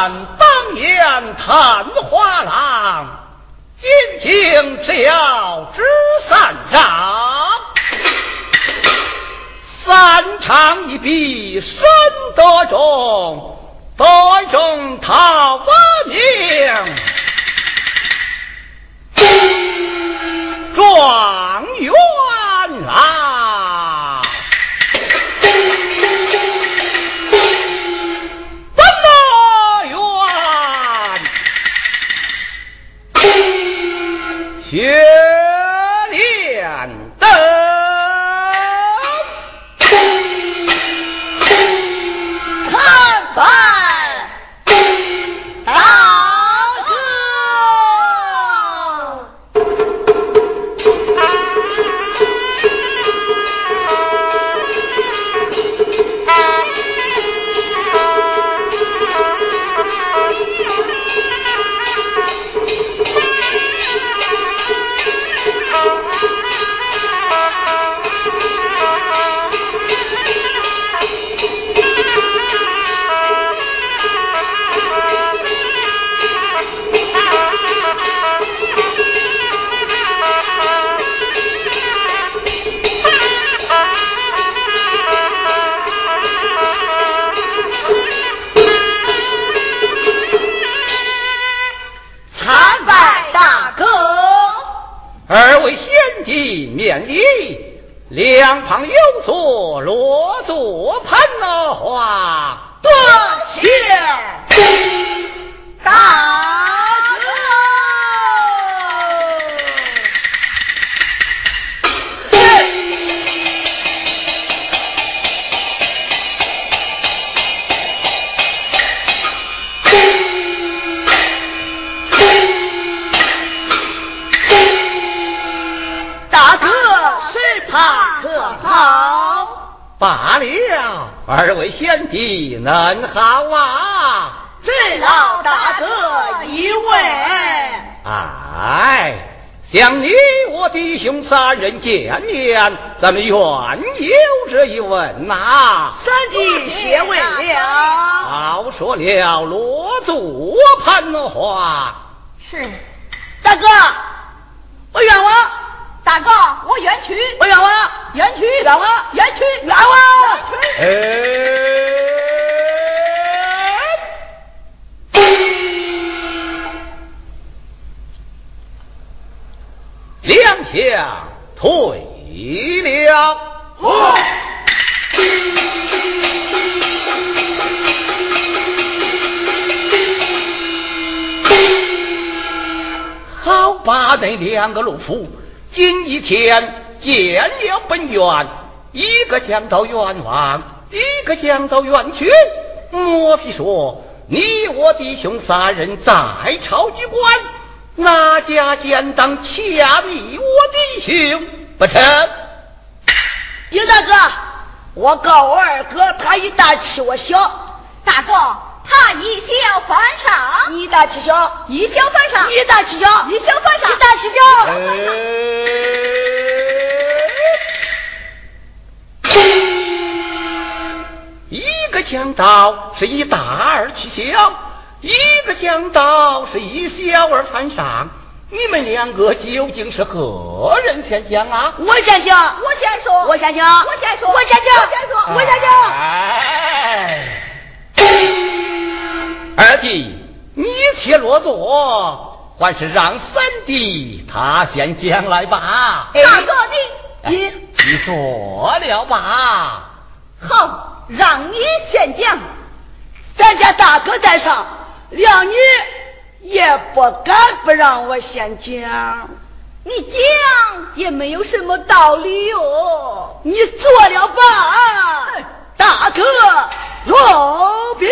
当言探花郎，今请只要知三丈，三长一臂深得中，得中讨我名。状元天弟面礼，两旁有座罗座盘了花，弟恁好啊！这老大哥一位，哎，想你我弟兄三人见面，咱们原有这一问呐、三弟谢问了。好说了，罗祖盘花，是，大哥，我冤枉。大哥，我冤屈。我冤枉，冤屈，冤枉，冤屈，冤枉，冤屈。两退了。好把那两个路夫今一天见了本院，一个讲到冤枉，一个讲到冤屈。莫非说你我弟兄三人在朝居官，哪家奸党掐你我弟兄不成？丁大哥，我告我二哥，他一大欺我小。大哥，他以小犯上。你大欺小，以小犯上。你大欺小，以小犯上。你大欺小。一个讲道是以大而欺小，一个讲道是一小而犯上。你们两个究竟是何人先讲啊？我先讲，我先说，我先讲，我先说，我先讲，我先说，我先讲。哎，二弟，你且落座，还是让三弟他先讲来吧。大哥你你你说了吧？好，让你先讲。咱家大哥在上，谅你也不敢不让我先讲。你讲也没有什么道理哟。你做了吧，大哥，罗宾。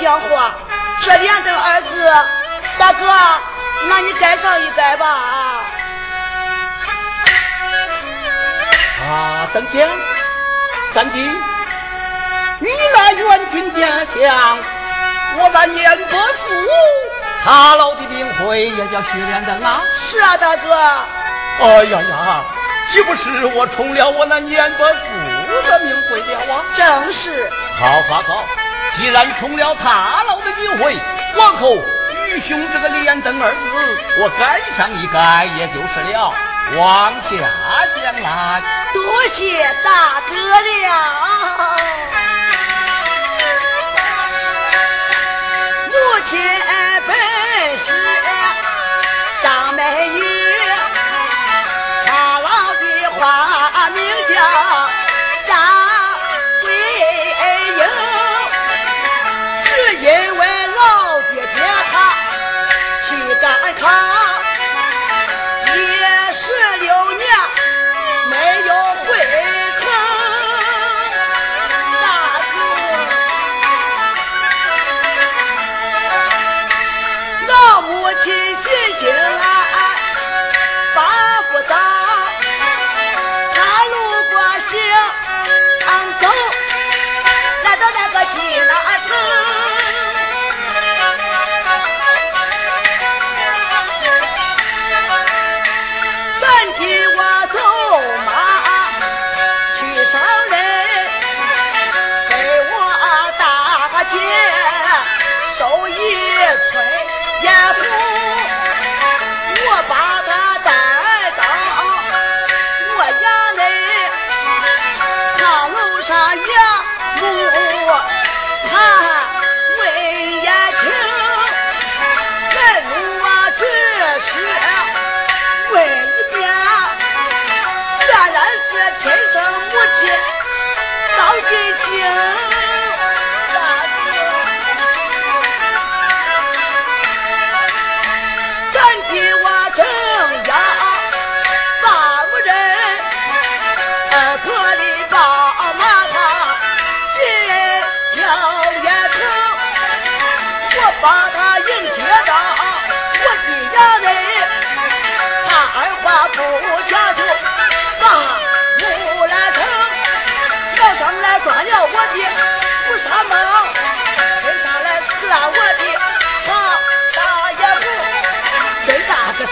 讲话。雪莲灯儿子，大哥，那你该上一改吧。啊，曾江，三弟，你那援军家乡，我那年伯父，他老的名讳也叫徐连登啊。是啊，大哥。哎呀呀，岂不是我冲了我那年伯父的名讳了啊？正是。好好好，既然冲了他老的名讳，往后愚兄这个连登二字，我改上一改也就是了。往下讲来，多谢大哥了。母亲本是张美女。太老的花名叫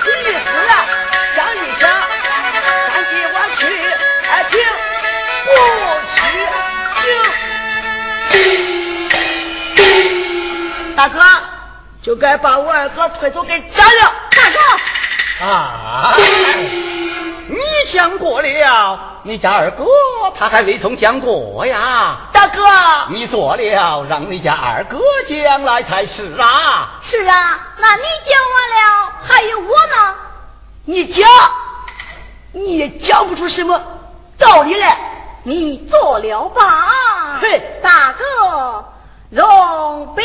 心里思量想一想三弟我去啊请不去请大哥就该把我二哥推走给斩了大哥啊你讲过了你家二哥他还未从讲过呀大哥，你做了，让你家二哥将来才是啊。是啊，那你讲完了，还有我呢。你讲，你也讲不出什么道理来。你做了吧。嘿，大哥，容禀。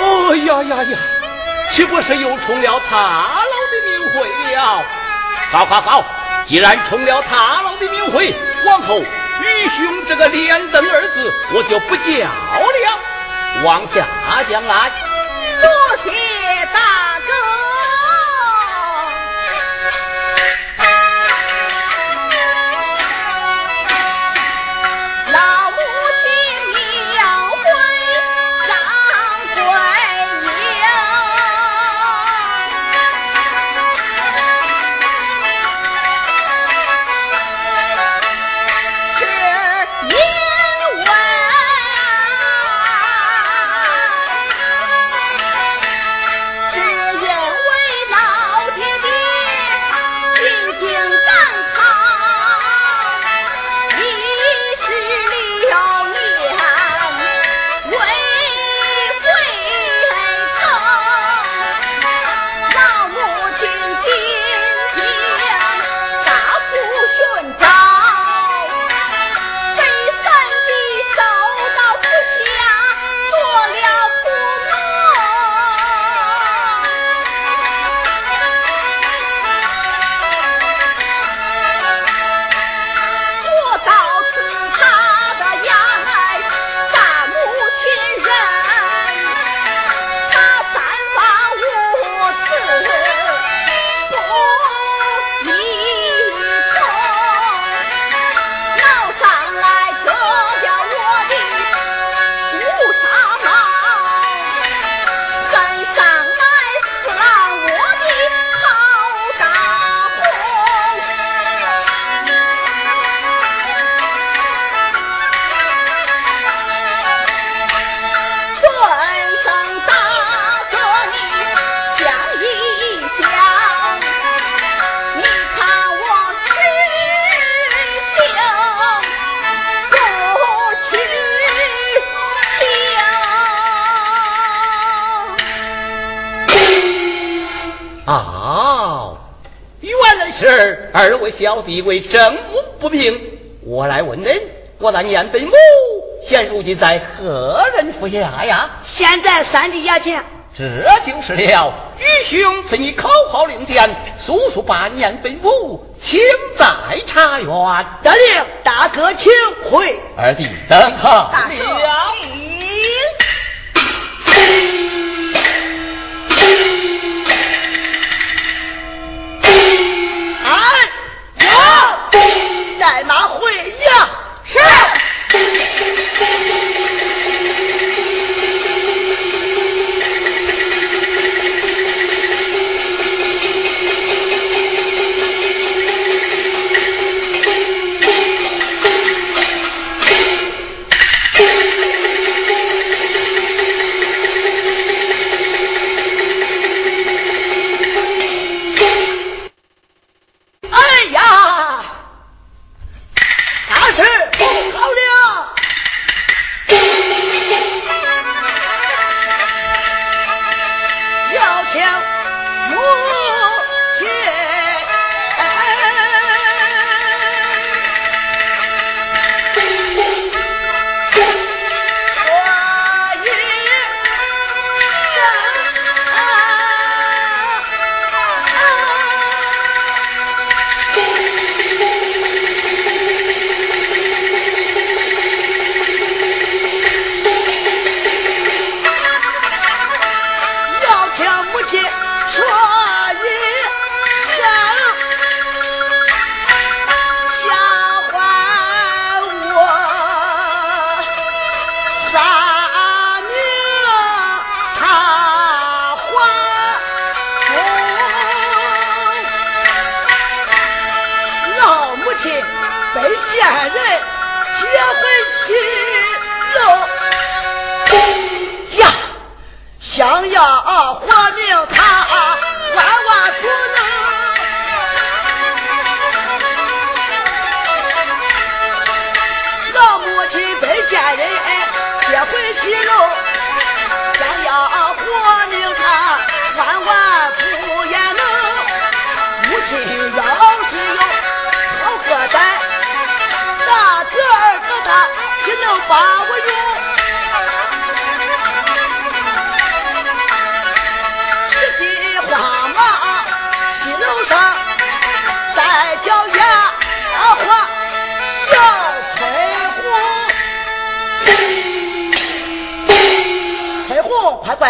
哦呀呀呀，岂不是又冲了他老的名讳了？好好好，既然冲了他老的名讳，往后愚兄这个连登二字，我就不叫了。往下将来，多谢位小弟为政务不平，我来问恁。我那年本母现如今在何人府下呀？现在三弟衙前。这就是了。愚兄赐你口号令箭，速速把年本母，请在茶园。得令，大哥请回。二弟等候。大哥。带马回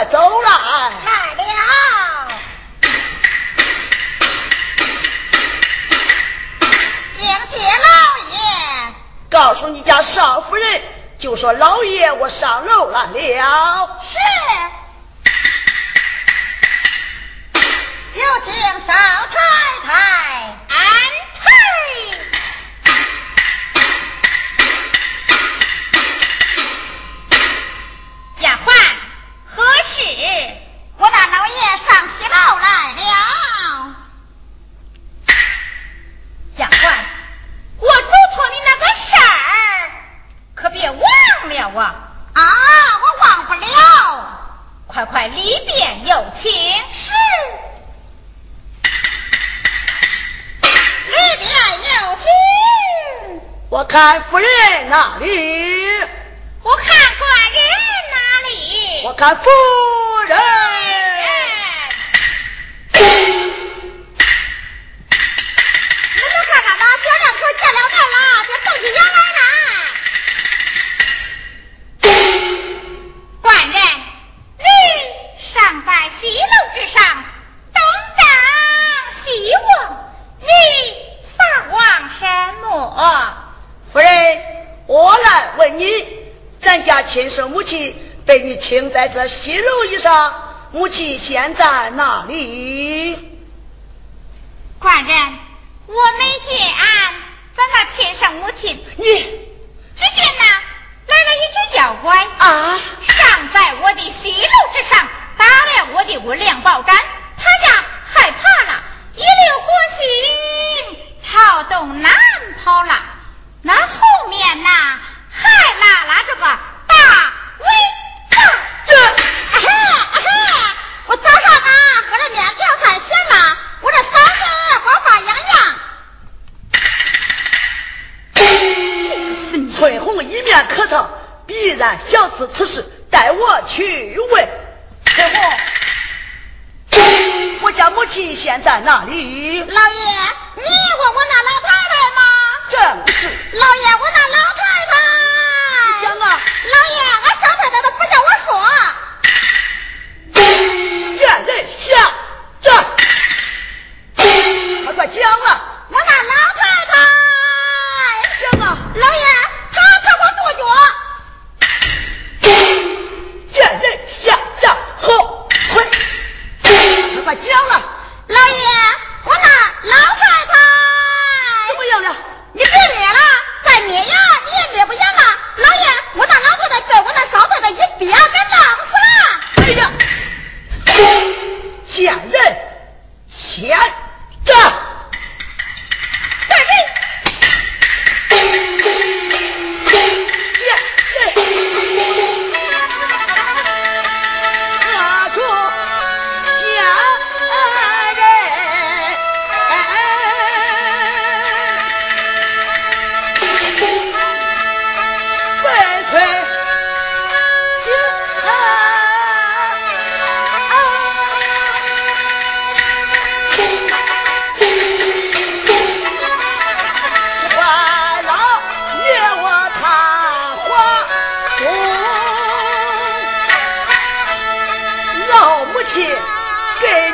营。说老爷，我上楼来了。是。有请少安退。丫鬟，何事？我大老爷上西楼来了。丫鬟，我嘱托你那个事儿，可别忘。了啊！啊，我忘不了。快快里边有请。是。里边有请。我看夫人哪里？我看官人哪里？我看夫亲生母亲被你请在这西楼以上，母亲现在哪里？官人，我没见咱那亲生母亲。你只见呢来了一只妖怪啊，上在我的西楼之上，打了我的温良宝盏，他呀害怕了，一溜火星朝东南跑了。那后面呢还拉拉着个。大威大这，我早上啊喝了面条菜咸了，我这嗓子光发痒痒。翠红一面咳嗽，必然小事此事，带我去问。翠红，家母亲现在哪里？老爷，给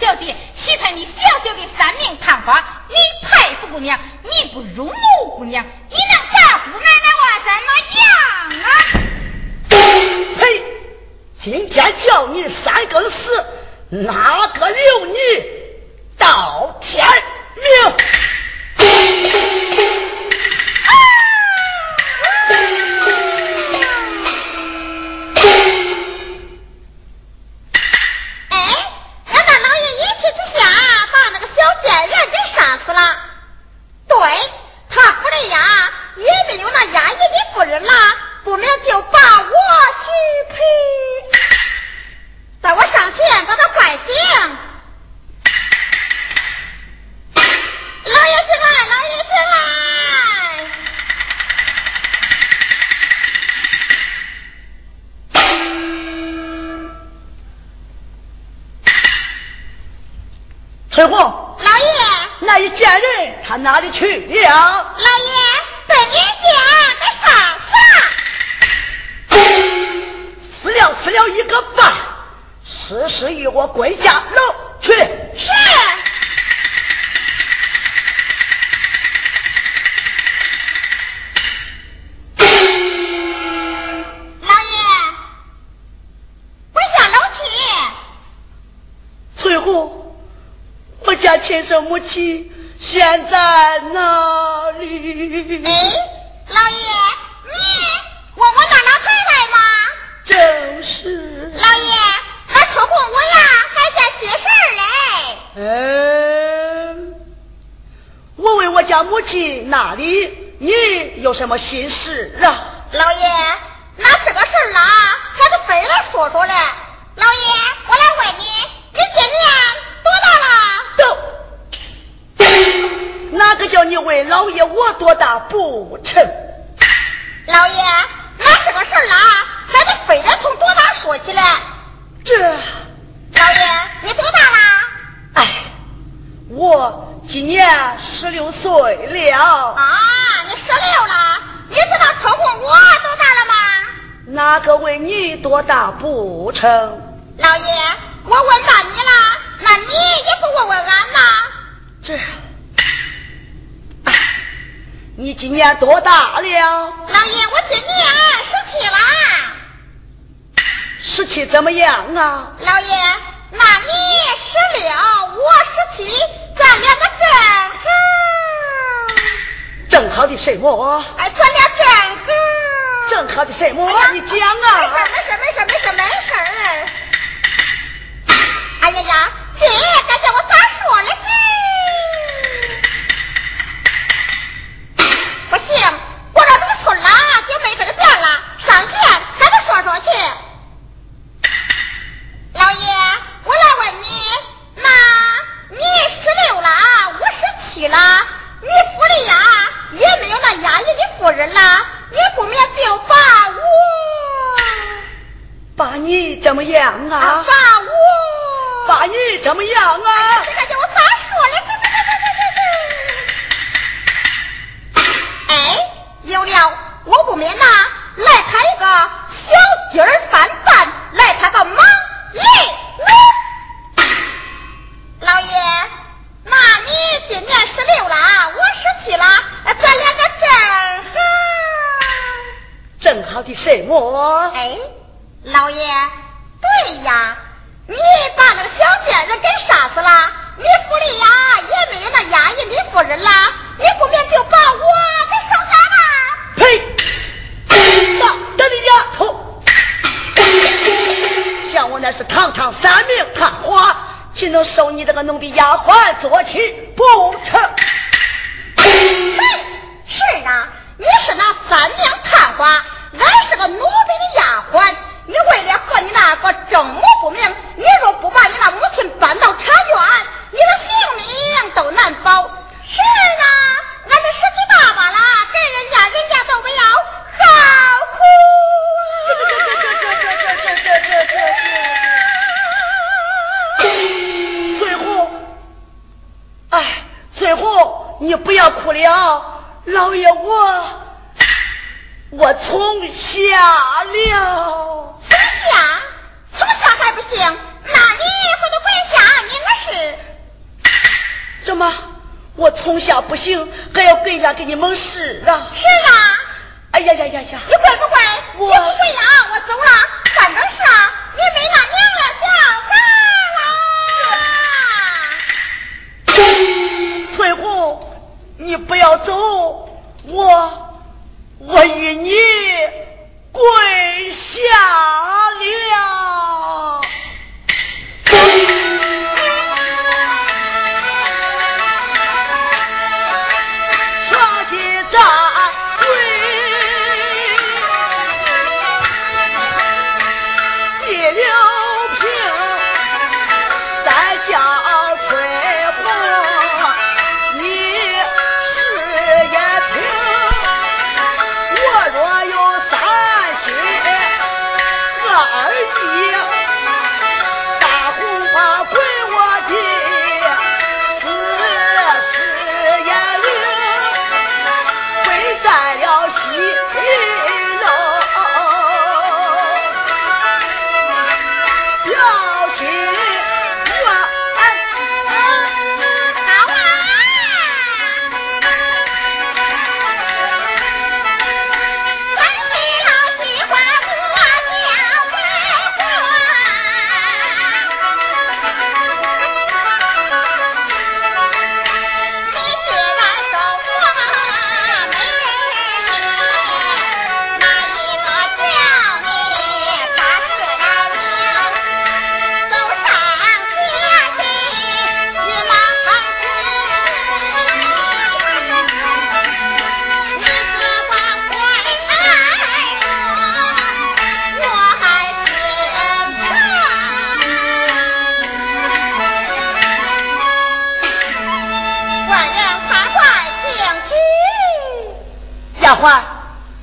小姐喜欢你小小的三命探花？你佩服姑娘你不如我姑娘你能把姑奶奶娃怎么样啊？呸今天叫你三更死哪个留你到天明？里去了？老爷被你家给杀死了。死了死了一个吧，事事与我归家楼去。是。老爷，归下楼去。翠湖，我家亲生母亲。现在哪里？哎，老爷，你问我那老太太吗？正是。老爷，那春红我呀还在心事嘞。嗯，我问我家母亲那里，你有什么心事啊？老爷，那这个事儿啊，还得非来说说嘞。老爷，我来问你，你今年多大了？都。哪个叫你问老爷我多大不成？老爷，那这个事儿啦，还得非得从多大说起来。这，老爷，你多大啦？哎，我今年十六岁了。啊，你十六了？你知道称呼我多大了吗？哪个问你多大不成？老爷，我问到你了，那你也不问问俺吗？这。你今年多大了？老爷，我今年十七了。十七怎么样啊？老爷，那那你十六，我十七，咱两个正好。正好的什么？哎，咱俩正好。正好的什么？你讲啊。没事没事没事没事没事哎呀呀，这该叫我咋说了这？不行，过了这个村了，就没这个店了。上前跟他说说去。老爷，我来问你，那你十六了，我十七了，你府里呀也没有那衙役的夫人了，你不免就把我把你怎么样啊？把我把你怎么样啊？受你这个奴婢丫鬟做妻？不你不要哭了，老爷我我从下了。从下，从下还不行，那你回头跪下，你那是。怎么？我从下不行，还要跪下给你蒙事啊？是啊。哎呀呀呀呀！你跪不跪？我不跪呀，我走了。反正是啊，你没那娘了小孩了。翠红，你不要走，我我与你跪下了。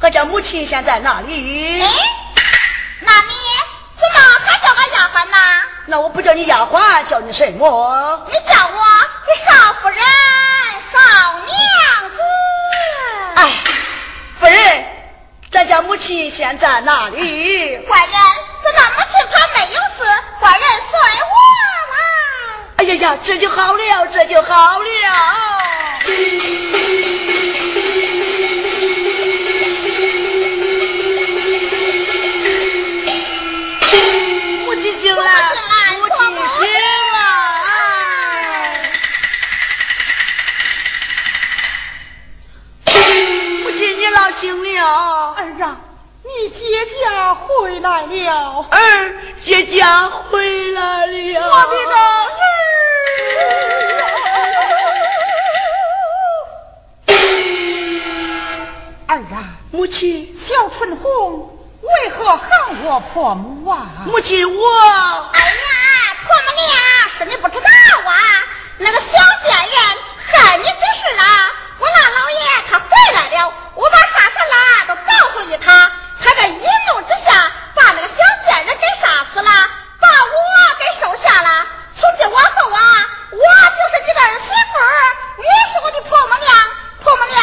我家母亲现在哪里？哎，那你怎么还叫俺丫鬟呢？那我不叫你丫鬟，叫你什么？你叫我少夫人、少娘子。哎，夫人，咱家母亲现在哪里？官人，咱家母亲她没有事，官人随我来。哎呀呀，这就好了，这就好了。家回来了。儿，姐家回来了。我的个儿！儿啊，母亲，小春红为何喊我婆母啊？母亲，我……哎呀，婆母娘，是你不知道啊，那个小贱人害你这事啊！我那老爷他回来了，我把啥事啦都告诉一他，他这一怒之下把那个小贱人给杀死了，把我给收下了。从今往后啊，我就是你的儿媳妇，你是我的婆母娘，婆母娘。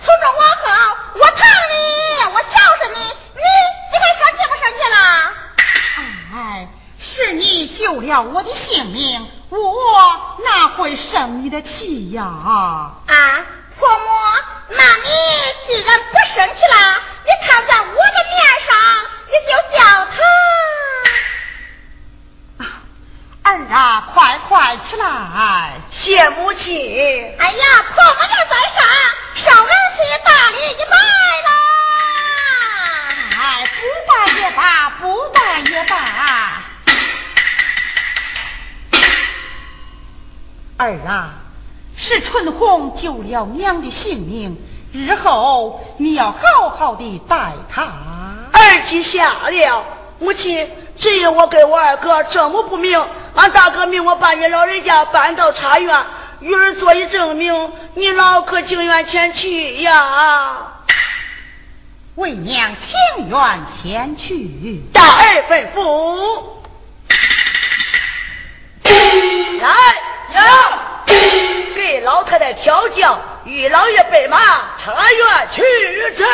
从这往后，我疼你，我孝顺你，你你还生气不生气了？哎，是你救了我的性命，我哪会生你的气呀？啊！婆母，那你既然不生气了，你看在我的面上，你就叫他。啊，儿啊，快快起来，谢母亲。哎呀，婆母娘在上，少儿媳大礼一拜了。哎，不拜也罢，不拜也罢。儿啊。是春红救了娘的性命，日后你要好好的待她。儿记下了，母亲，只因我跟我二哥证母不明，俺大哥命我把你老人家搬到茶园，与儿做一证明，你老可情愿前去呀？为娘情愿前去。大儿吩咐，老太太调教，与老爷备马，查院去之。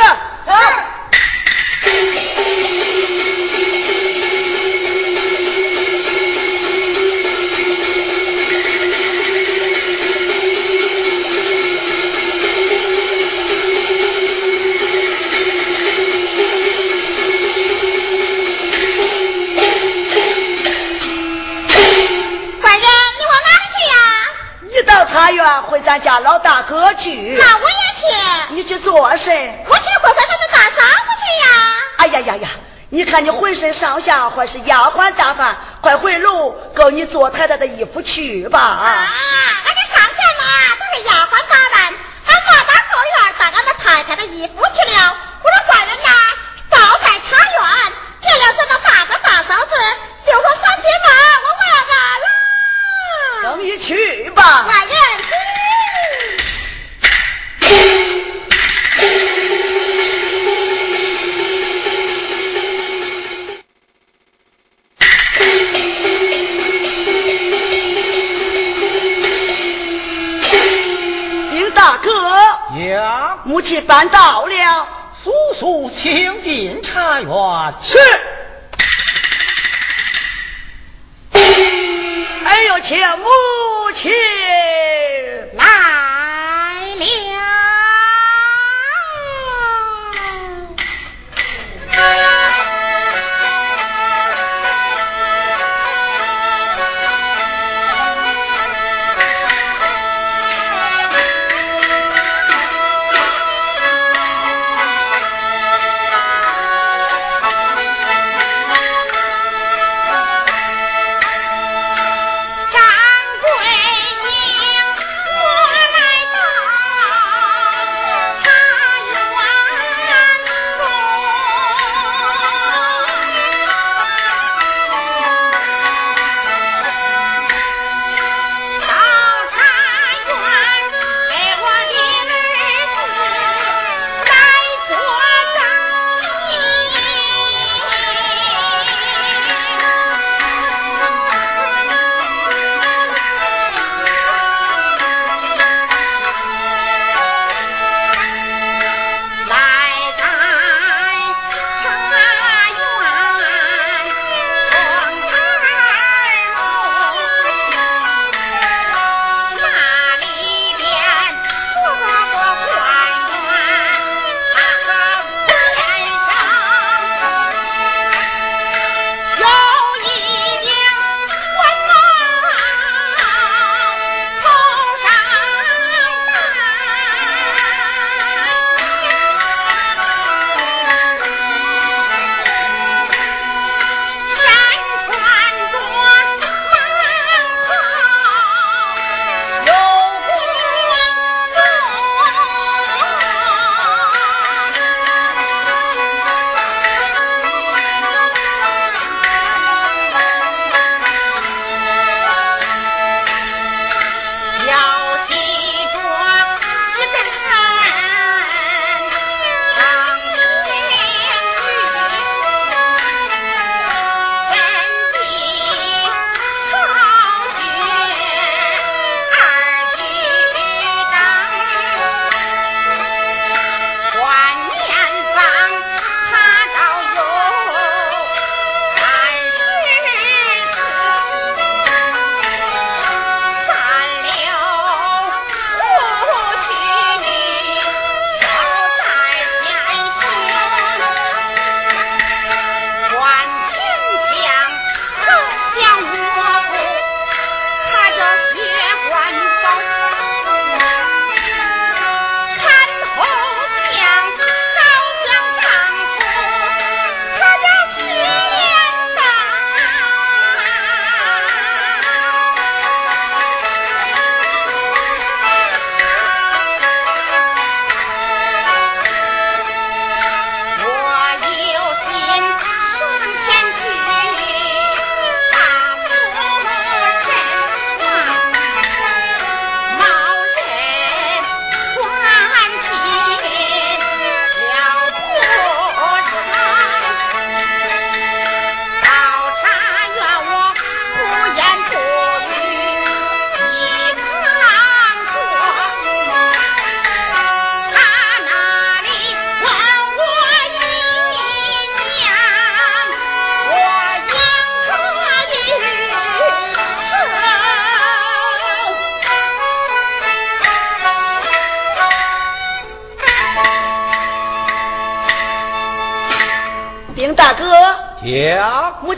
到茶园回咱家老大哥去，那我也去。你去做甚？我去回咱的大嫂子去呀。哎呀呀呀！你看你浑身上下还是丫鬟打扮，快回楼够你做太太的衣服去吧。啊，俺这上前呐都是丫鬟打扮，俺爸打后院当俺的太太的衣服去了。我说官人呐，倒在茶园，见了咱那大哥大嫂子，就说三爹妈，我问完了。等你去吧。官人。丁大哥，呀，母亲办到了，速速请进茶园。是。请母亲来了。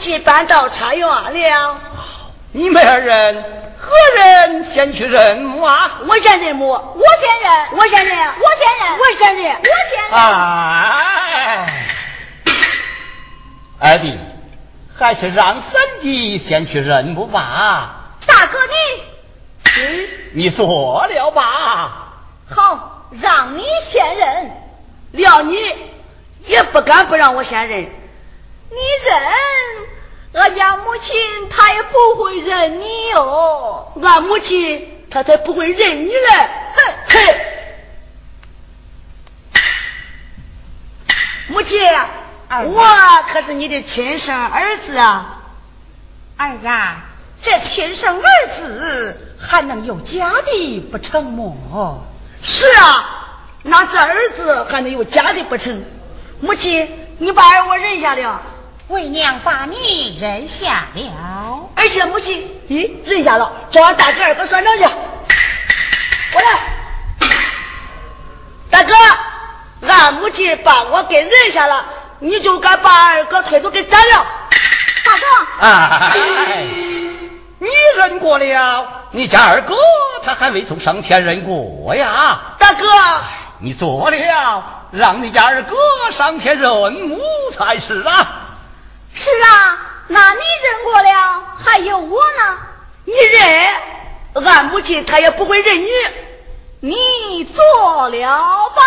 讲，母亲搬到茶园了。你们二人何人先去认母啊？我先认母，我先认，我先认，我先认，我先认，我先认。哎，二弟，还是让三弟先去认母吧。大哥你，你做了吧。好，让你先认。料你也不敢不让我先认。你认。俺家母亲她也不会认你哦，俺母亲她才不会认你嘞！哼哼，母亲，我可是你的亲生儿子啊！儿啊，这亲生儿子还能有假的不成么？是啊，那这儿子还能有假的不成？母亲，你把儿我认下了。为娘把你认下了，而且母亲，咦，认下了，找俺大哥二哥算账去。过来，大哥，俺母亲把我给认下了，你就该把二哥推出给斩了。大哥，哎，你认过了，你家二哥他还未从上前认过呀。大哥，你做了，让你家二哥上前认母才是啊。是啊，那你认过了，还有我呢。你认，俺母亲她也不会认你。你做了吧，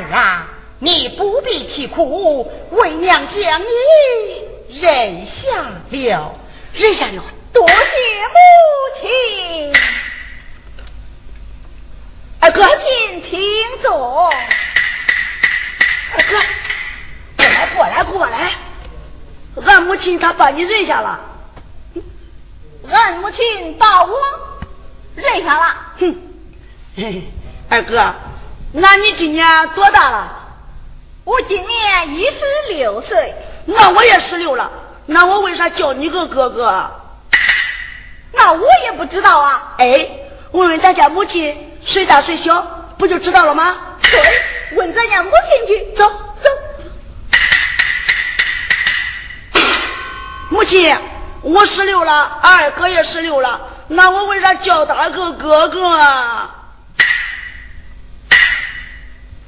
儿啊，你不必啼哭，为娘将你认下了，认下了，多谢母亲。二哥，母亲请坐。二哥，过来过来过来，俺母亲她把你认下了。俺母亲把我认下了，哼，二哥，那你今年多大了？我今年一十六岁。那我也十六了，那我为啥叫你个哥哥？那我也不知道啊。哎，问问咱家母亲谁大谁小，不就知道了吗？对，问咱家母亲去。走走。母亲，我十六了，二哥也十六了，那我为啥叫他个哥哥啊？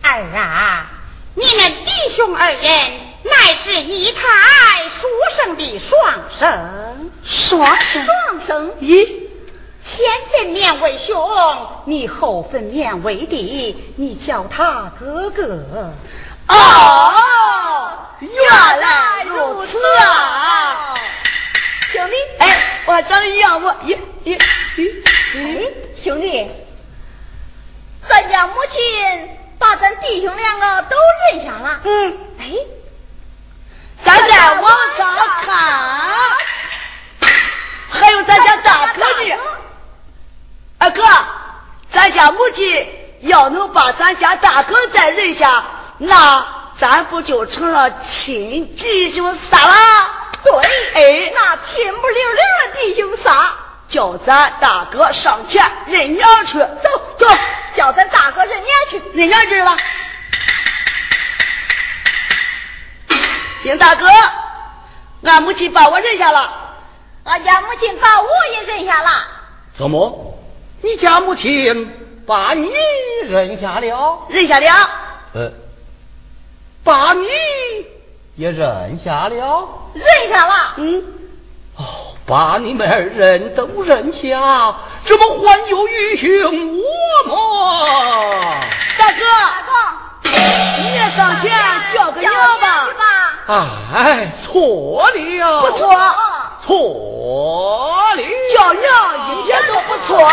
儿啊，你们弟兄二人乃是一胎书生的双生，双生，双生。咦，前分面为兄，你后分面为弟，你叫他哥哥。哦，原来如此啊！兄弟，哎，我长得一样不？咦咦咦咦，兄弟，咱家母亲把咱弟兄两个都认下了。嗯，哎，咱再往上看，还有咱家大哥的。二哥，咱家母亲要能把咱家大哥再认下。那咱不就成了亲弟兄仨了？对，哎，那亲不溜溜的弟兄仨，叫咱大哥上前认娘去。走走，叫咱大哥认娘去。认娘去了。丁大哥，俺母亲把我认下了，俺家母亲把我也认下了。怎么？你家母亲把你认下了？认下了。呃，把你也认下了？认下了。嗯。哦，把你们二人都认下，怎么还有余兄我吗？大哥，大哥，你也上前叫个娘吧。哎，错了。不错。错了。叫娘一点都不错。连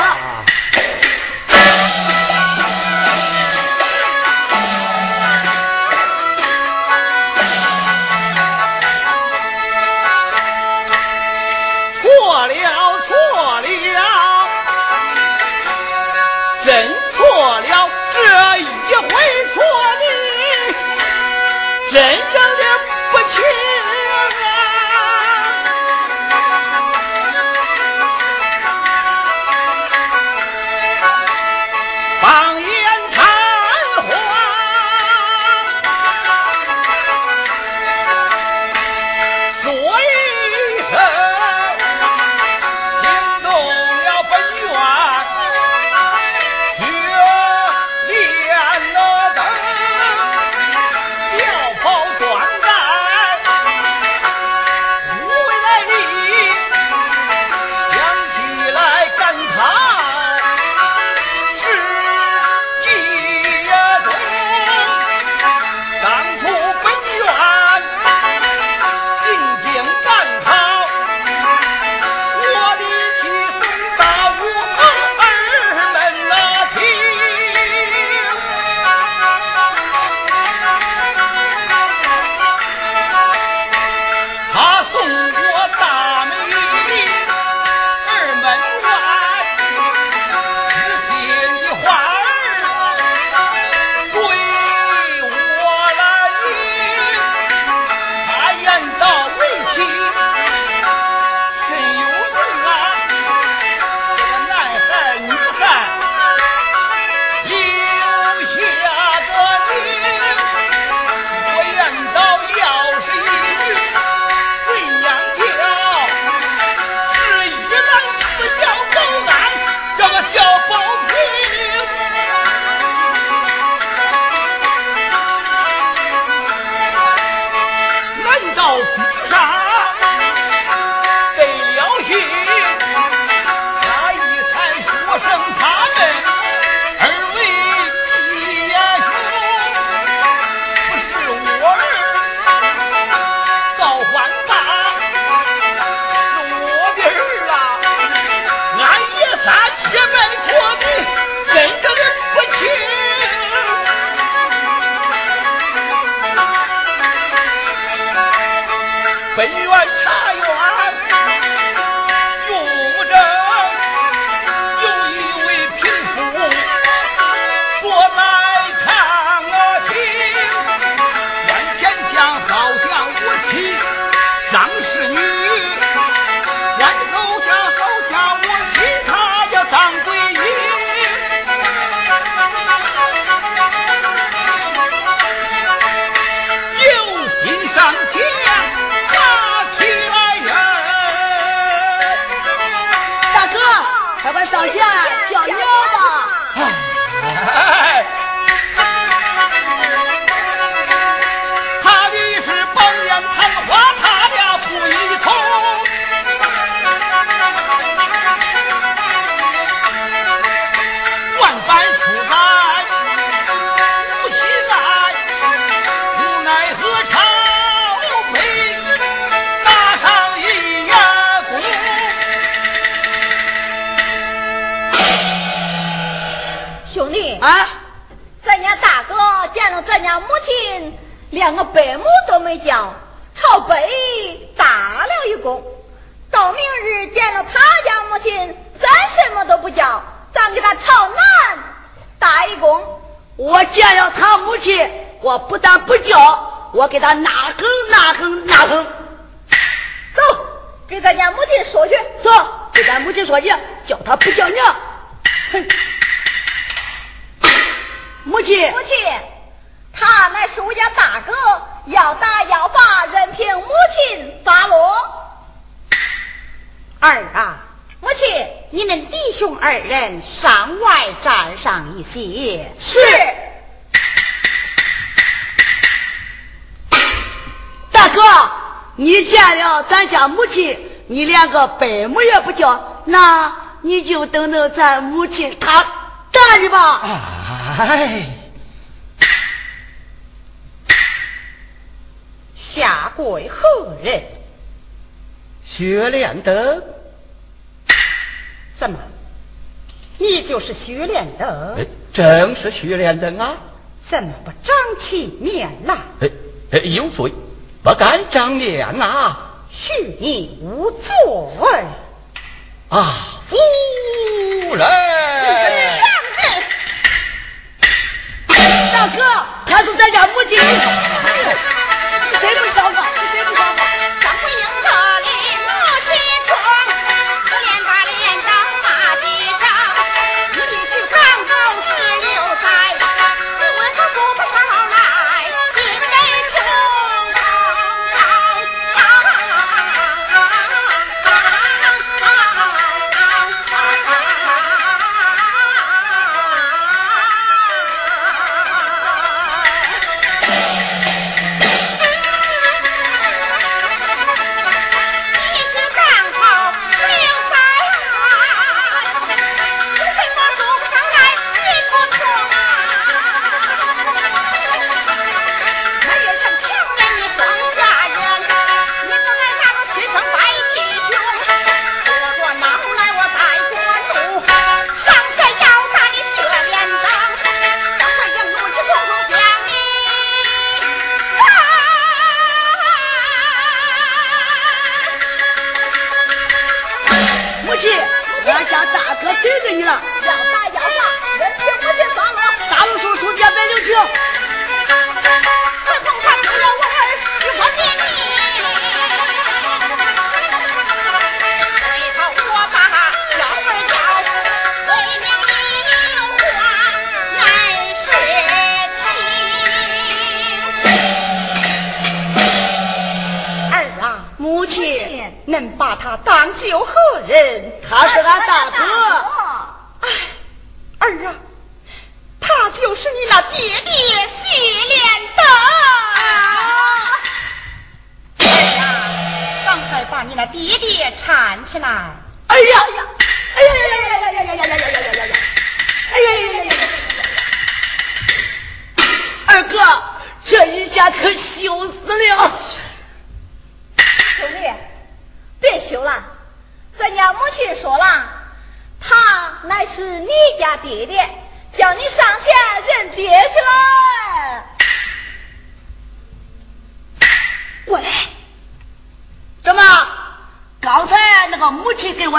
我给他拿哼拿哼拿哼。走，给咱家母亲说去。走，给咱母亲说去，叫他不叫娘。哼，母亲，母亲。他乃是我家大哥，要打要罚，任凭母亲发落。儿啊，母亲，你们弟兄二人上外站上一些。是。你见了咱家母亲，你连个伯母也不叫，那你就等着咱母亲她站着吧。哎。下跪何人？薛连德。怎么？你就是薛连德？正是薛连德啊！怎么不长起面来？哎，有罪，不敢长脸啊！许你无罪啊，夫人！大哥，他是咱家母亲。你真不像话！真不像话！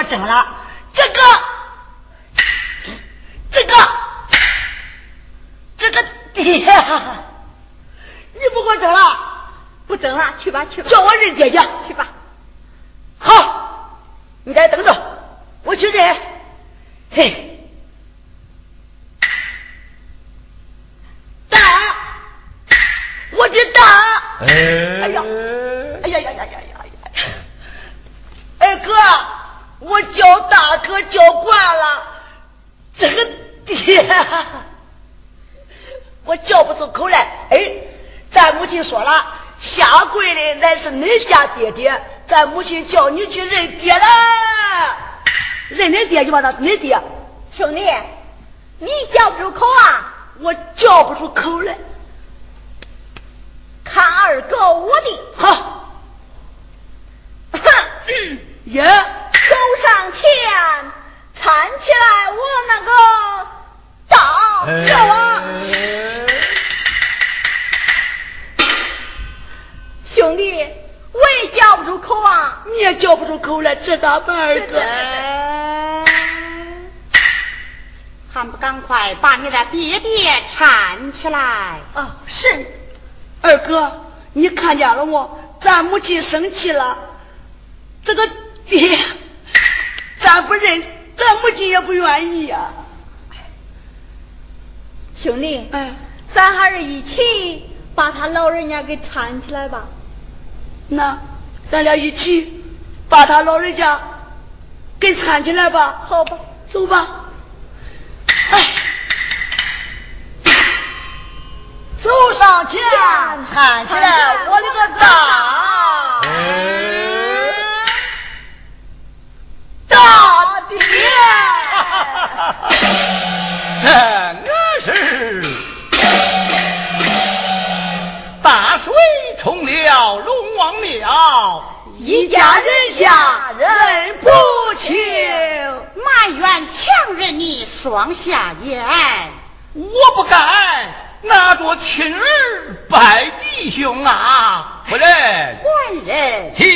整了这个，这个，这个爹，你不给我整了，不整了，去吧去吧，叫我认爹去，去吧。好，你在等着，我去认。嘿，大，我的大，哎呀，哎呀呀呀呀呀呀，哎哥。我叫大哥叫惯了，这个爹，我叫不出口来。哎，咱母亲说了，下跪的乃是恁家爹爹，咱母亲叫你去认爹了，认恁爹就把他是恁爹。兄弟，你叫不出口啊？我叫不出口来。看二哥我的，好，哼，耶。走上前，搀起来我那个大这娃，兄弟，我也叫不出口啊！你也叫不出口来，这咋办？二哥，还不赶快把你的爹爹搀起来？啊，是。二哥，你看见了我？咱母亲生气了，这个爹。咱不认，咱母亲也不愿意呀。兄弟，哎，咱还是一起把他老人家给搀起来吧。那，咱俩一起把他老人家给搀起来吧。好吧。走吧。哎，走上前搀起来我的个大大爹。我是成了龙王庙一家人家人不求埋怨强人你双下眼我不该拿着亲儿拜弟兄啊夫人官人请